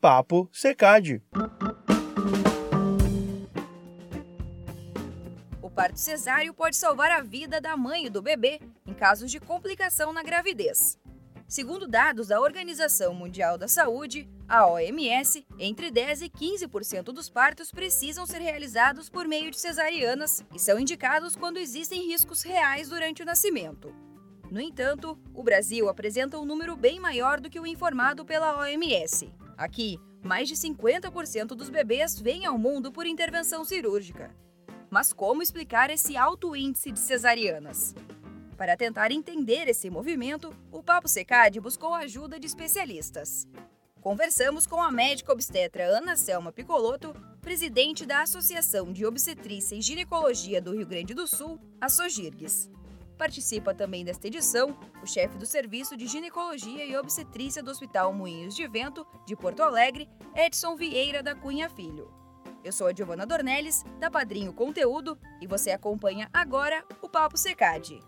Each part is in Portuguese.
Papo Secade. O parto cesáreo pode salvar a vida da mãe e do bebê em casos de complicação na gravidez. Segundo dados da Organização Mundial da Saúde, a OMS, entre 10 e 15% dos partos precisam ser realizados por meio de cesarianas e são indicados quando existem riscos reais durante o nascimento. No entanto, o Brasil apresenta um número bem maior do que o informado pela OMS. Aqui, mais de 50% dos bebês vêm ao mundo por intervenção cirúrgica. Mas como explicar esse alto índice de cesarianas? Para tentar entender esse movimento, o Papo Secad buscou a ajuda de especialistas. Conversamos com a médica obstetra Ana Selma Picoloto, presidente da Associação de Obstetrícia e Ginecologia do Rio Grande do Sul, a SOGIRGS. Participa também desta edição o chefe do Serviço de Ginecologia e Obstetrícia do Hospital Moinhos de Vento, de Porto Alegre, Edson Vieira da Cunha Filho. Eu sou a Giovana Dornelles, da Padrinho Conteúdo, e você acompanha agora o Papo Secade.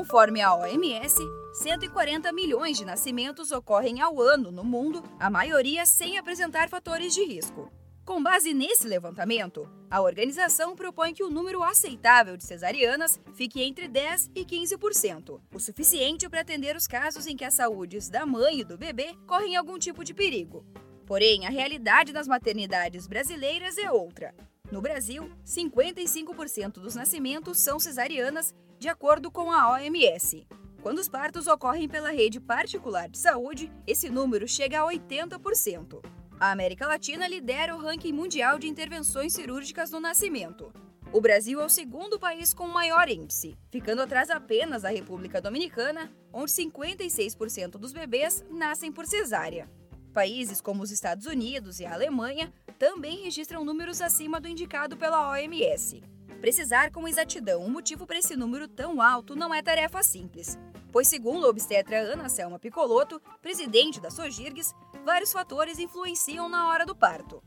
Conforme a OMS, 140 milhões de nascimentos ocorrem ao ano no mundo, a maioria sem apresentar fatores de risco. Com base nesse levantamento, a organização propõe que o número aceitável de cesarianas fique entre 10 e 15%, o suficiente para atender os casos em que a saúde da mãe e do bebê correm algum tipo de perigo. Porém, a realidade das maternidades brasileiras é outra. No Brasil, 55% dos nascimentos são cesarianas, de acordo com a OMS. Quando os partos ocorrem pela rede particular de saúde, esse número chega a 80%. A América Latina lidera o ranking mundial de intervenções cirúrgicas no nascimento. O Brasil é o segundo país com maior índice, ficando atrás apenas da República Dominicana, onde 56% dos bebês nascem por cesárea. Países como os Estados Unidos e a Alemanha também registram números acima do indicado pela OMS. Precisar com exatidão o motivo para esse número tão alto não é tarefa simples, pois, segundo a obstetra Ana Selma Picoloto, presidente da Sogirgs, vários fatores influenciam na hora do parto.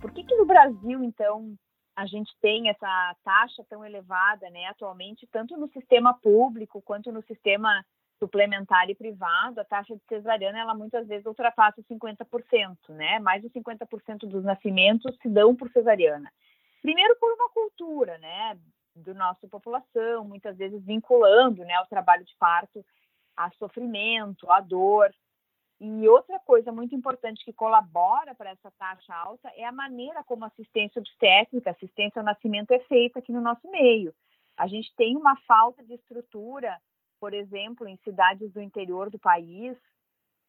Por que, que no Brasil, então, a gente tem essa taxa tão elevada, né, atualmente, tanto no sistema público quanto no sistema suplementar e privado, a taxa de cesariana, ela muitas vezes ultrapassa 50%, né? Mais de 50% dos nascimentos se dão por cesariana. Primeiro por uma cultura, né, do nossa população, muitas vezes vinculando, né, o trabalho de parto a sofrimento, a dor, e outra coisa muito importante que colabora para essa taxa alta é a maneira como a assistência obstétrica, assistência ao nascimento é feita aqui no nosso meio. A gente tem uma falta de estrutura, por exemplo, em cidades do interior do país,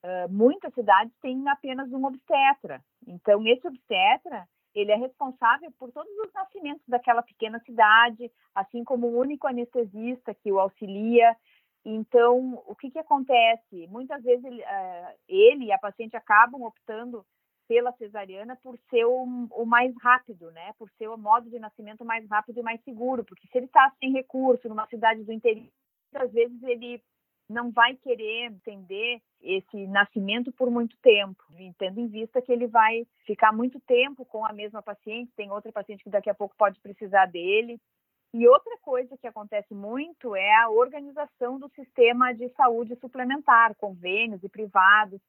uh, muitas cidades têm apenas um obstetra. Então, esse obstetra, ele é responsável por todos os nascimentos daquela pequena cidade, assim como o único anestesista que o auxilia, então, o que, que acontece? Muitas vezes ele, uh, ele, e a paciente acabam optando pela cesariana por ser o, o, mais rápido, né? Por ser o modo de nascimento mais rápido e mais seguro, porque se ele está sem recurso numa cidade do interior, muitas vezes ele não vai querer entender esse nascimento por muito tempo, tendo em vista que ele vai ficar muito tempo com a mesma paciente, tem outra paciente que daqui a pouco pode precisar dele. E outra coisa que acontece muito é a organização do sistema de saúde suplementar, convênios e privados.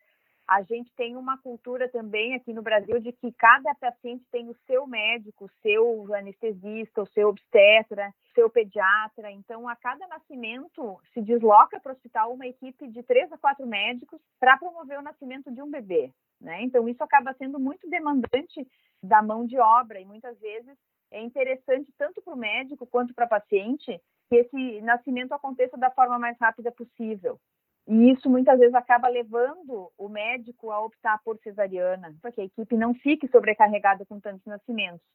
A gente tem uma cultura também aqui no Brasil de que cada paciente tem o seu médico, o seu anestesista, o seu obstetra, o seu pediatra. Então, a cada nascimento se desloca para o hospital uma equipe de três a quatro médicos para promover o nascimento de um bebê. Né? Então, isso acaba sendo muito demandante da mão de obra e muitas vezes é interessante tanto para o médico quanto para a paciente que esse nascimento aconteça da forma mais rápida possível. E isso muitas vezes acaba levando o médico a optar por cesariana, para que a equipe não fique sobrecarregada com tantos nascimentos.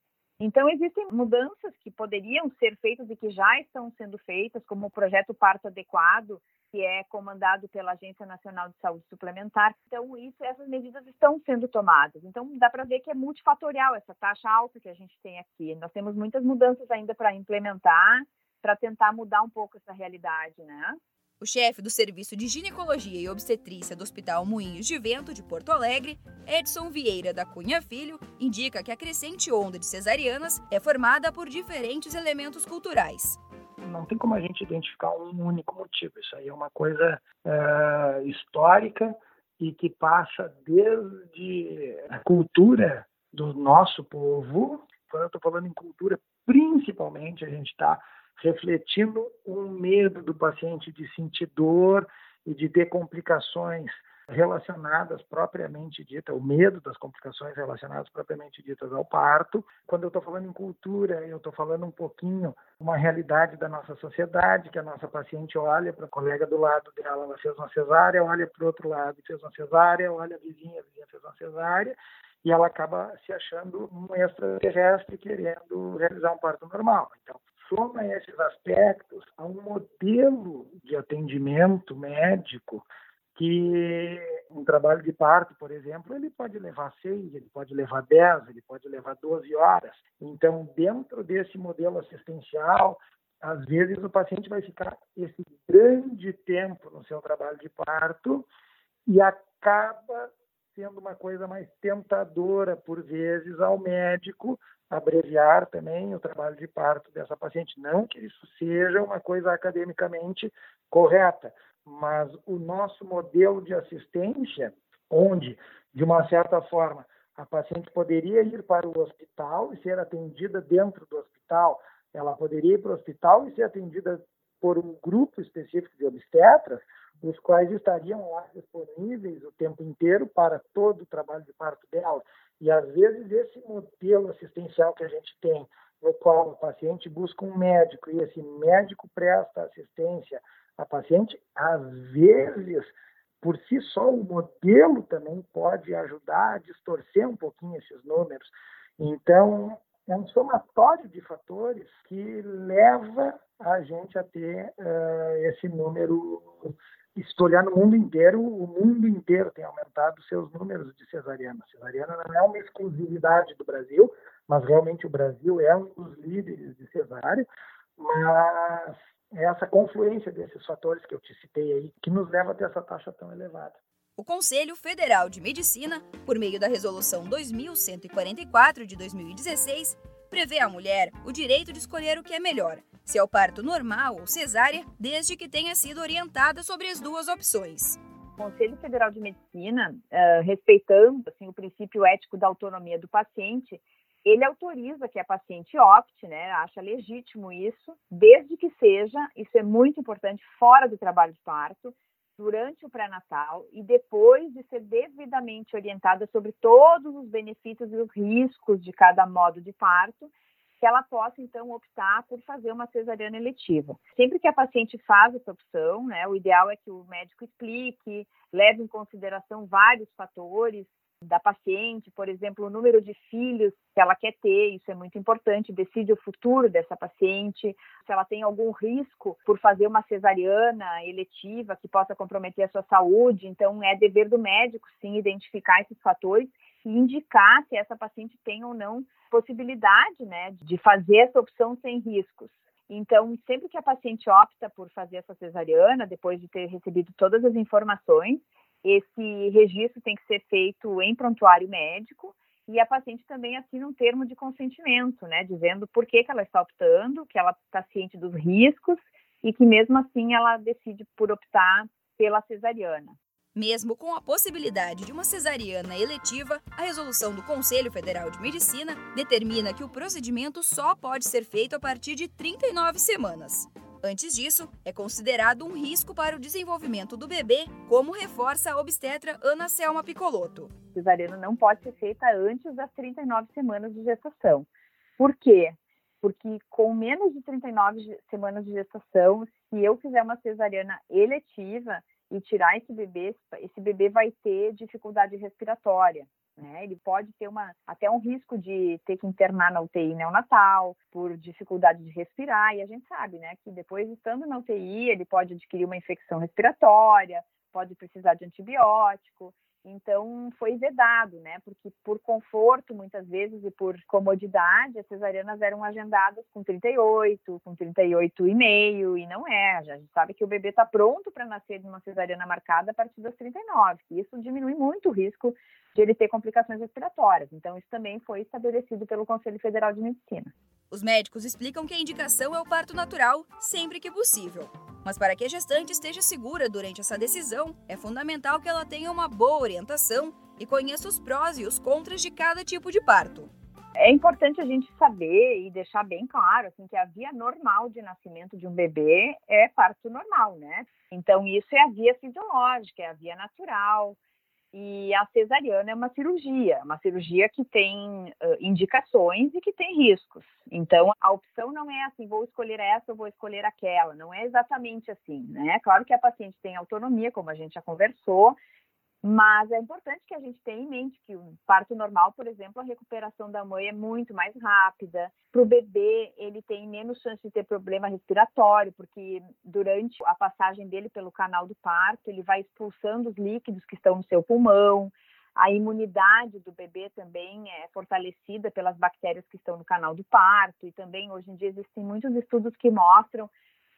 Então, existem mudanças que poderiam ser feitas e que já estão sendo feitas, como o projeto Parto Adequado, que é comandado pela Agência Nacional de Saúde Suplementar. Então, isso, essas medidas estão sendo tomadas. Então, dá para ver que é multifatorial essa taxa alta que a gente tem aqui. Nós temos muitas mudanças ainda para implementar, para tentar mudar um pouco essa realidade, né? O chefe do Serviço de Ginecologia e Obstetrícia do Hospital Moinhos de Vento de Porto Alegre, Edson Vieira da Cunha Filho, indica que a crescente onda de cesarianas é formada por diferentes elementos culturais. Não tem como a gente identificar um único motivo. Isso aí é uma coisa é, histórica e que passa desde a cultura do nosso povo. Quando eu estou falando em cultura, principalmente, a gente está refletindo um medo do paciente de sentir dor e de ter complicações relacionadas propriamente dita, o medo das complicações relacionadas propriamente ditas ao parto. Quando eu estou falando em cultura, eu estou falando um pouquinho uma realidade da nossa sociedade, que a nossa paciente olha para a colega do lado dela, ela fez uma cesárea, olha para o outro lado fez uma cesárea, olha a vizinha, a vizinha fez uma cesárea, e ela acaba se achando um extraterrestre querendo realizar um parto normal. Então, soma esses aspectos a um modelo de atendimento médico que um trabalho de parto, por exemplo, ele pode levar seis, ele pode levar dez, ele pode levar doze horas. Então, dentro desse modelo assistencial, às vezes o paciente vai ficar esse grande tempo no seu trabalho de parto e acaba sendo uma coisa mais tentadora, por vezes, ao médico abreviar também o trabalho de parto dessa paciente. Não que isso seja uma coisa academicamente correta, mas o nosso modelo de assistência, onde, de uma certa forma, a paciente poderia ir para o hospital e ser atendida dentro do hospital, ela poderia ir para o hospital e ser atendida por um grupo específico de obstetras, os quais estariam lá disponíveis o tempo inteiro para todo o trabalho de parto dela. E às vezes esse modelo assistencial que a gente tem, no qual o paciente busca um médico e esse médico presta assistência à paciente, às vezes, por si só, o modelo também pode ajudar a distorcer um pouquinho esses números. Então, é um somatório de fatores que leva a gente a ter uh, esse número se tu olhar no mundo inteiro, o mundo inteiro tem aumentado seus números de cesariana. Cesariana não é uma exclusividade do Brasil, mas realmente o Brasil é um dos líderes de cesárea, mas é essa confluência desses fatores que eu te citei aí que nos leva a ter essa taxa tão elevada. O Conselho Federal de Medicina, por meio da Resolução 2144 de 2016, prevê à mulher o direito de escolher o que é melhor, se é o parto normal ou cesárea, desde que tenha sido orientada sobre as duas opções. O Conselho Federal de Medicina, uh, respeitando assim, o princípio ético da autonomia do paciente, ele autoriza que a paciente opte, né, acha legítimo isso, desde que seja, isso é muito importante, fora do trabalho de parto, durante o pré-natal e depois de ser devidamente orientada sobre todos os benefícios e os riscos de cada modo de parto, que ela possa então optar por fazer uma cesariana eletiva. Sempre que a paciente faz essa opção, né, o ideal é que o médico explique, leve em consideração vários fatores da paciente, por exemplo, o número de filhos que ela quer ter, isso é muito importante, decide o futuro dessa paciente, se ela tem algum risco por fazer uma cesariana eletiva que possa comprometer a sua saúde, então é dever do médico sim identificar esses fatores e indicar se essa paciente tem ou não possibilidade, né, de fazer essa opção sem riscos. Então, sempre que a paciente opta por fazer essa cesariana, depois de ter recebido todas as informações, esse registro tem que ser feito em prontuário médico e a paciente também assina um termo de consentimento, né, dizendo por que, que ela está optando, que ela está ciente dos riscos e que mesmo assim ela decide por optar pela cesariana. Mesmo com a possibilidade de uma cesariana eletiva, a resolução do Conselho Federal de Medicina determina que o procedimento só pode ser feito a partir de 39 semanas. Antes disso, é considerado um risco para o desenvolvimento do bebê, como reforça a obstetra Ana Selma Picoloto. Cesariana não pode ser feita antes das 39 semanas de gestação. Por quê? Porque com menos de 39 semanas de gestação, se eu fizer uma cesariana eletiva e tirar esse bebê, esse bebê vai ter dificuldade respiratória. Né? Ele pode ter uma, até um risco de ter que internar na UTI neonatal por dificuldade de respirar, e a gente sabe né, que depois, estando na UTI, ele pode adquirir uma infecção respiratória, pode precisar de antibiótico. Então foi vedado, né? Porque por conforto, muitas vezes, e por comodidade, as cesarianas eram agendadas com 38, com 38 e meio, e não é. A gente sabe que o bebê está pronto para nascer de uma cesariana marcada a partir das 39. E isso diminui muito o risco de ele ter complicações respiratórias. Então, isso também foi estabelecido pelo Conselho Federal de Medicina. Os médicos explicam que a indicação é o parto natural sempre que possível. Mas para que a gestante esteja segura durante essa decisão, é fundamental que ela tenha uma boa orientação e conheça os prós e os contras de cada tipo de parto. É importante a gente saber e deixar bem claro assim, que a via normal de nascimento de um bebê é parto normal, né? Então, isso é a via fisiológica, é a via natural. E a cesariana é uma cirurgia, uma cirurgia que tem uh, indicações e que tem riscos. Então, a opção não é assim, vou escolher essa ou vou escolher aquela. Não é exatamente assim, né? Claro que a paciente tem autonomia, como a gente já conversou, mas é importante que a gente tenha em mente que o parto normal, por exemplo, a recuperação da mãe é muito mais rápida. Para o bebê, ele tem menos chance de ter problema respiratório, porque durante a passagem dele pelo canal do parto, ele vai expulsando os líquidos que estão no seu pulmão. A imunidade do bebê também é fortalecida pelas bactérias que estão no canal do parto. E também, hoje em dia, existem muitos estudos que mostram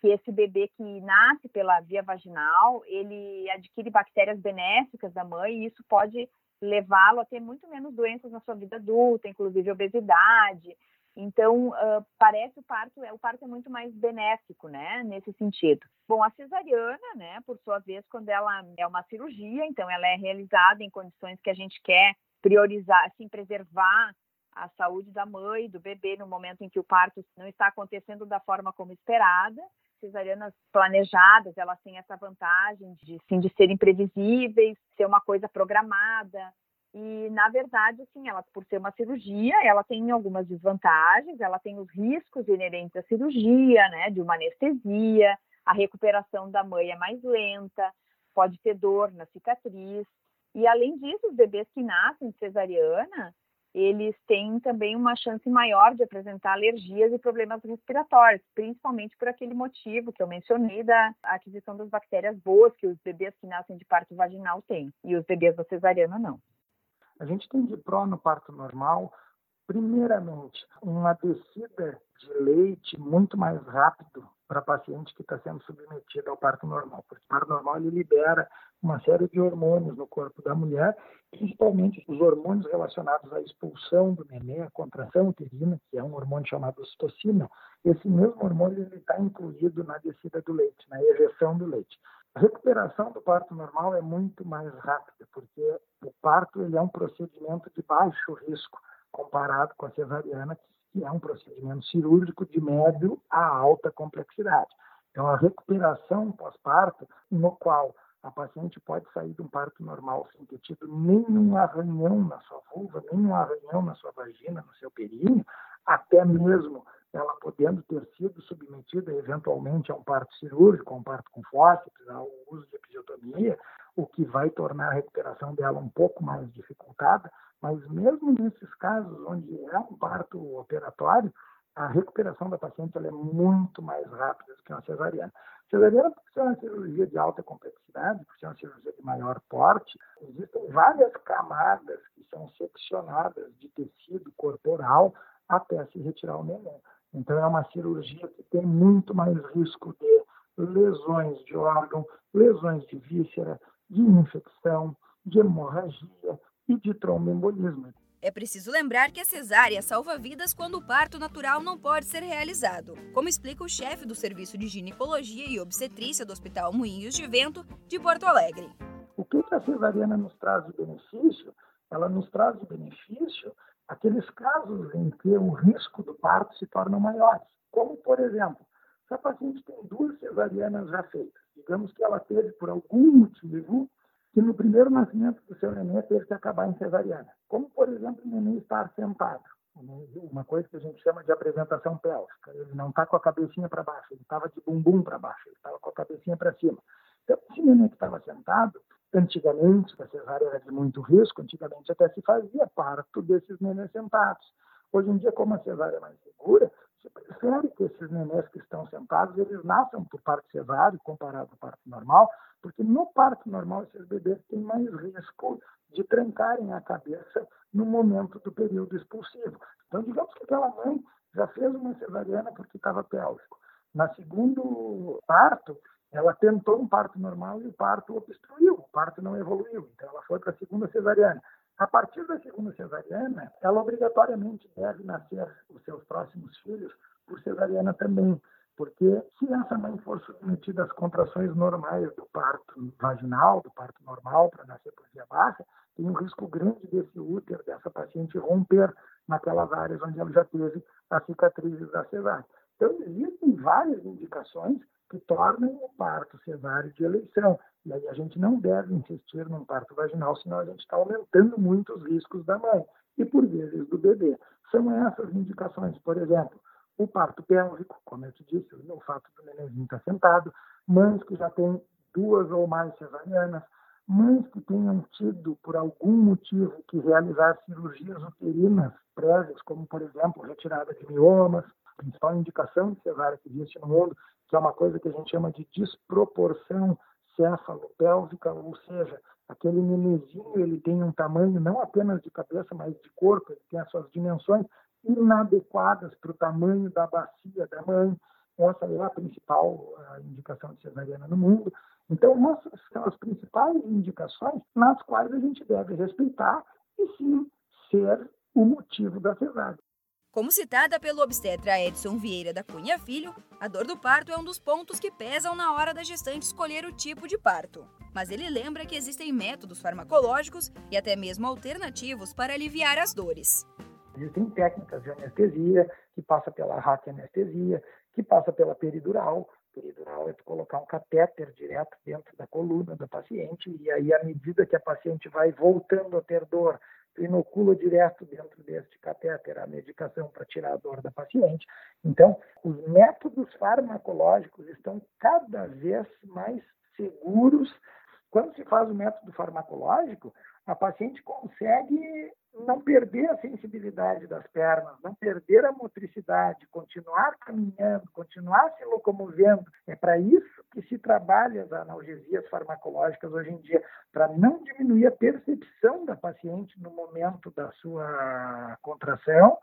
que esse bebê que nasce pela via vaginal, ele adquire bactérias benéficas da mãe e isso pode levá-lo a ter muito menos doenças na sua vida adulta, inclusive obesidade. Então, uh, parece o parto, é, o parto é muito mais benéfico, né, nesse sentido. Bom, a cesariana, né, por sua vez, quando ela é uma cirurgia, então ela é realizada em condições que a gente quer priorizar, assim, preservar a saúde da mãe, do bebê, no momento em que o parto não está acontecendo da forma como esperada cesarianas planejadas, elas têm essa vantagem de, sim, de serem previsíveis, ser uma coisa programada. E, na verdade, assim, ela, por ser uma cirurgia, ela tem algumas desvantagens, ela tem os riscos inerentes à cirurgia, né, de uma anestesia, a recuperação da mãe é mais lenta, pode ter dor na cicatriz. E, além disso, os bebês que nascem cesariana, eles têm também uma chance maior de apresentar alergias e problemas respiratórios, principalmente por aquele motivo que eu mencionei da aquisição das bactérias boas que os bebês que nascem de parto vaginal têm e os bebês da cesariana não. A gente tem de pró no parto normal, primeiramente, uma descida de leite muito mais rápido para paciente que está sendo submetida ao parto normal. Porque o parto normal ele libera uma série de hormônios no corpo da mulher, principalmente os hormônios relacionados à expulsão do neném, à contração uterina, que é um hormônio chamado ocitocina. Esse mesmo hormônio está incluído na descida do leite, na ejeção do leite. A recuperação do parto normal é muito mais rápida, porque o parto ele é um procedimento de baixo risco comparado com a cesariana, que é um procedimento cirúrgico de médio a alta complexidade. Então, a recuperação pós-parto, no qual a paciente pode sair de um parto normal sem ter tido nenhum arranhão na sua vulva, nenhum arranhão na sua vagina, no seu períneo, até mesmo ela podendo ter sido submetida eventualmente a um parto cirúrgico, a um parto com fórceps, ao uso de episiotomia, o que vai tornar a recuperação dela um pouco mais dificultada, mas mesmo nesses casos onde é um parto operatório, a recuperação da paciente é muito mais rápida do que uma cesariana. Cesariana, por ser uma cirurgia de alta complexidade, por ser uma cirurgia de maior porte, existem várias camadas que são seccionadas de tecido corporal até se retirar o neném. Então, é uma cirurgia que tem muito mais risco de lesões de órgão, lesões de víscera, de infecção, de hemorragia e de tromboembolismo. É preciso lembrar que a cesárea salva vidas quando o parto natural não pode ser realizado, como explica o chefe do Serviço de Ginecologia e Obstetrícia do Hospital Moinhos de Vento de Porto Alegre. O que a cesariana nos traz de benefício? Ela nos traz de benefício aqueles casos em que o risco do parto se torna maior, como, por exemplo, se a paciente tem duas cesarianas já feitas, digamos que ela teve, por algum motivo, que no primeiro nascimento do seu neném teve que acabar em cesariana. Como, por exemplo, o neném estar sentado. Uma coisa que a gente chama de apresentação pélvica. Ele não está com a cabecinha para baixo, ele estava de bumbum para baixo, ele estava com a cabecinha para cima. Então, esse neném que estava sentado, antigamente, a cesárea era de muito risco, antigamente até se fazia parto desses nenéns sentados. Hoje em dia, como a cesárea é mais segura, se prefere que esses nenês que estão sentados, eles nasçam por parto cesáreo comparado ao parto normal, porque no parto normal esses bebês têm mais risco de trancarem a cabeça no momento do período expulsivo. Então, digamos que aquela mãe já fez uma cesariana porque estava pélvico. Na segundo parto, ela tentou um parto normal e o parto obstruiu, o parto não evoluiu. Então, ela foi para a segunda cesariana. A partir da segunda cesariana, ela obrigatoriamente deve nascer os seus próximos filhos por cesariana também, porque se essa mãe for submetida às contrações normais do parto vaginal, do parto normal para nascer por via baixa, tem um risco grande desse útero, dessa paciente romper naquelas áreas onde ela já teve as cicatrizes da cesárea. Então, existem várias indicações que tornam o parto cesáreo de eleição. E aí a gente não deve insistir num parto vaginal, senão a gente está aumentando muito os riscos da mãe e, por vezes, do bebê. São essas indicações, por exemplo, o parto pélvico, como eu te disse, o fato do nenenzinho estar sentado, mães que já têm duas ou mais cesarianas, mães que tenham tido, por algum motivo, que realizar cirurgias uterinas prévias, como, por exemplo, retirada de miomas, principal indicação de cesárea que existe no mundo, que é uma coisa que a gente chama de desproporção céfalo-pélvica, ou seja, aquele nenezinho ele tem um tamanho não apenas de cabeça, mas de corpo, ele tem as suas dimensões inadequadas para o tamanho da bacia da mãe. Essa é a principal a indicação de cesariana no mundo. Então, essas são as principais indicações nas quais a gente deve respeitar e sim ser o motivo da cesárea. Como citada pelo obstetra Edson Vieira da Cunha Filho, a dor do parto é um dos pontos que pesam na hora da gestante escolher o tipo de parto. Mas ele lembra que existem métodos farmacológicos e até mesmo alternativos para aliviar as dores. Existem técnicas de anestesia, que passa pela raquianestesia, que passa pela peridural. Peridural é tu colocar um catéter direto dentro da coluna da paciente e aí, à medida que a paciente vai voltando a ter dor, inocula direto dentro deste catéter a medicação para tirar a dor da paciente. Então, os métodos farmacológicos estão cada vez mais seguros. Quando se faz o método farmacológico, a paciente consegue não perder a sensibilidade das pernas, não perder a motricidade, continuar caminhando, continuar se locomovendo. É para isso que se trabalha as analgesias farmacológicas hoje em dia, para não diminuir a percepção da paciente no momento da sua contração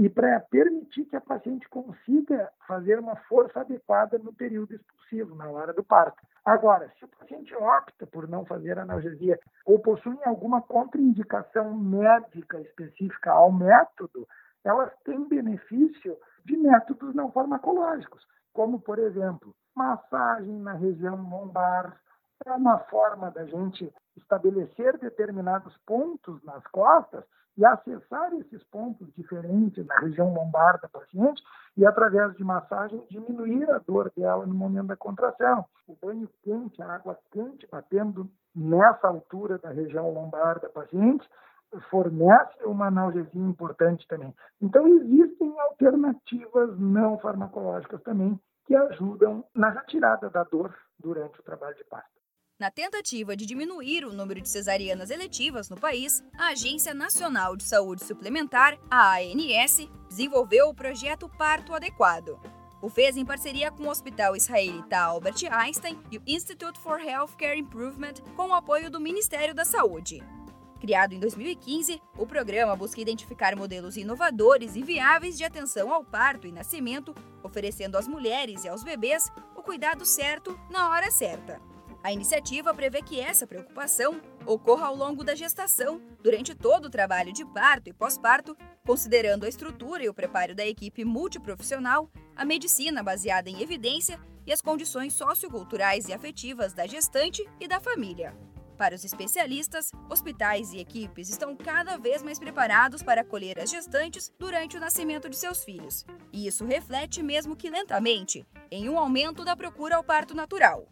e para permitir que a paciente consiga fazer uma força adequada no período expulsivo, na hora do parto. Agora, se o paciente opta por não fazer analgesia ou possui alguma contraindicação médica específica ao método, elas têm benefício de métodos não farmacológicos, como, por exemplo, massagem na região lombar. É uma forma da gente estabelecer determinados pontos nas costas e acessar esses pontos diferentes na região lombar da paciente e, através de massagem, diminuir a dor dela no momento da contração. O banho quente, a água quente batendo nessa altura da região lombar da paciente fornece uma analgesia importante também. Então, existem alternativas não farmacológicas também que ajudam na retirada da dor durante o trabalho de parto. Na tentativa de diminuir o número de cesarianas eletivas no país, a Agência Nacional de Saúde Suplementar, a ANS, desenvolveu o projeto Parto Adequado. O fez em parceria com o Hospital Israelita Albert Einstein e o Institute for Healthcare Improvement, com o apoio do Ministério da Saúde. Criado em 2015, o programa busca identificar modelos inovadores e viáveis de atenção ao parto e nascimento, oferecendo às mulheres e aos bebês o cuidado certo na hora certa. A iniciativa prevê que essa preocupação ocorra ao longo da gestação, durante todo o trabalho de parto e pós-parto, considerando a estrutura e o preparo da equipe multiprofissional, a medicina baseada em evidência e as condições socioculturais e afetivas da gestante e da família. Para os especialistas, hospitais e equipes estão cada vez mais preparados para acolher as gestantes durante o nascimento de seus filhos. E isso reflete, mesmo que lentamente, em um aumento da procura ao parto natural.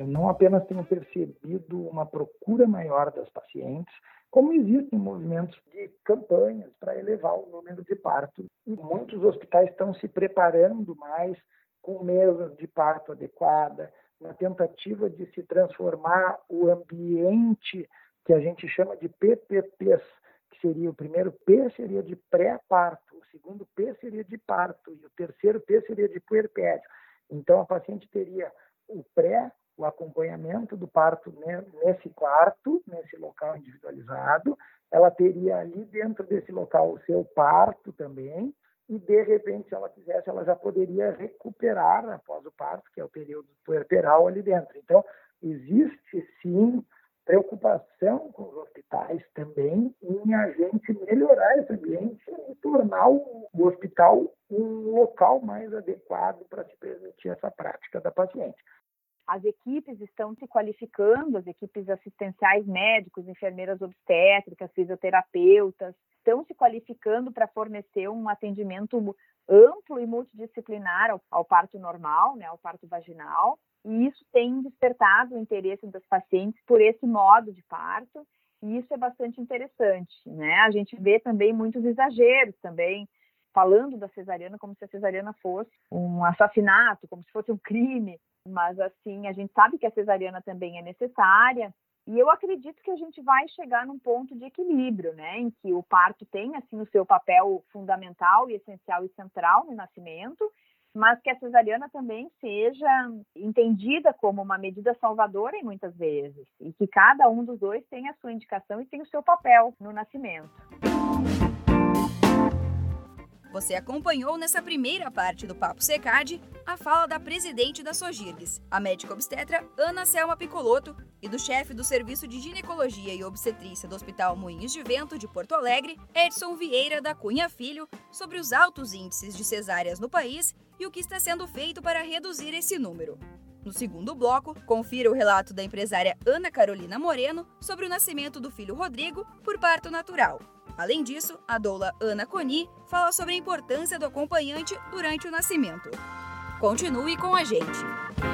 Eu não apenas tenho percebido uma procura maior das pacientes, como existem movimentos de campanhas para elevar o número de partos. E muitos hospitais estão se preparando mais com mesas de parto adequada, na tentativa de se transformar o ambiente que a gente chama de PPPs, que seria o primeiro P seria de pré-parto, ou segundo P seria de parto e o terceiro P seria de puerpério. Então, a paciente teria o pré, o acompanhamento do parto nesse quarto, nesse local individualizado, ela teria ali dentro desse local o seu parto também, e de repente, se ela quisesse, ela já poderia recuperar após o parto, que é o período puerperal ali dentro. Então, existe sim preocupação com os hospitais também em a gente melhorar esse ambiente e tornar o, hospital um local mais adequado para se permitir essa prática da paciente. As equipes estão se qualificando, as equipes assistenciais médicos, enfermeiras obstétricas, fisioterapeutas, estão se qualificando para fornecer um atendimento amplo e multidisciplinar ao, ao parto normal, né, ao parto vaginal, e isso tem despertado o interesse das pacientes por esse modo de parto, e isso é bastante interessante, né? A gente vê também muitos exageros também, falando da cesariana como se a cesariana fosse um assassinato, como se fosse um crime, mas assim, a gente sabe que a cesariana também é necessária, e eu acredito que a gente vai chegar num ponto de equilíbrio, né, em que o parto tem assim o seu papel fundamental e essencial e central no nascimento, mas que a cesariana também seja entendida como uma medida salvadora em muitas vezes, e que cada um dos dois tem a sua indicação e tem o seu papel no nascimento. Você acompanhou nessa primeira parte do Papo Secad a fala da presidente da Sogirgues, a médica obstetra Ana Selma Picoloto, e do chefe do Serviço de Ginecologia e Obstetrícia do Hospital Moinhos de Vento de Porto Alegre, Edson Vieira da Cunha Filho, sobre os altos índices de cesáreas no país e o que está sendo feito para reduzir esse número. No segundo bloco, confira o relato da empresária Ana Carolina Moreno sobre o nascimento do filho Rodrigo por parto natural. Além disso, a doula Ana Coni fala sobre a importância do acompanhante durante o nascimento. Continue com a gente!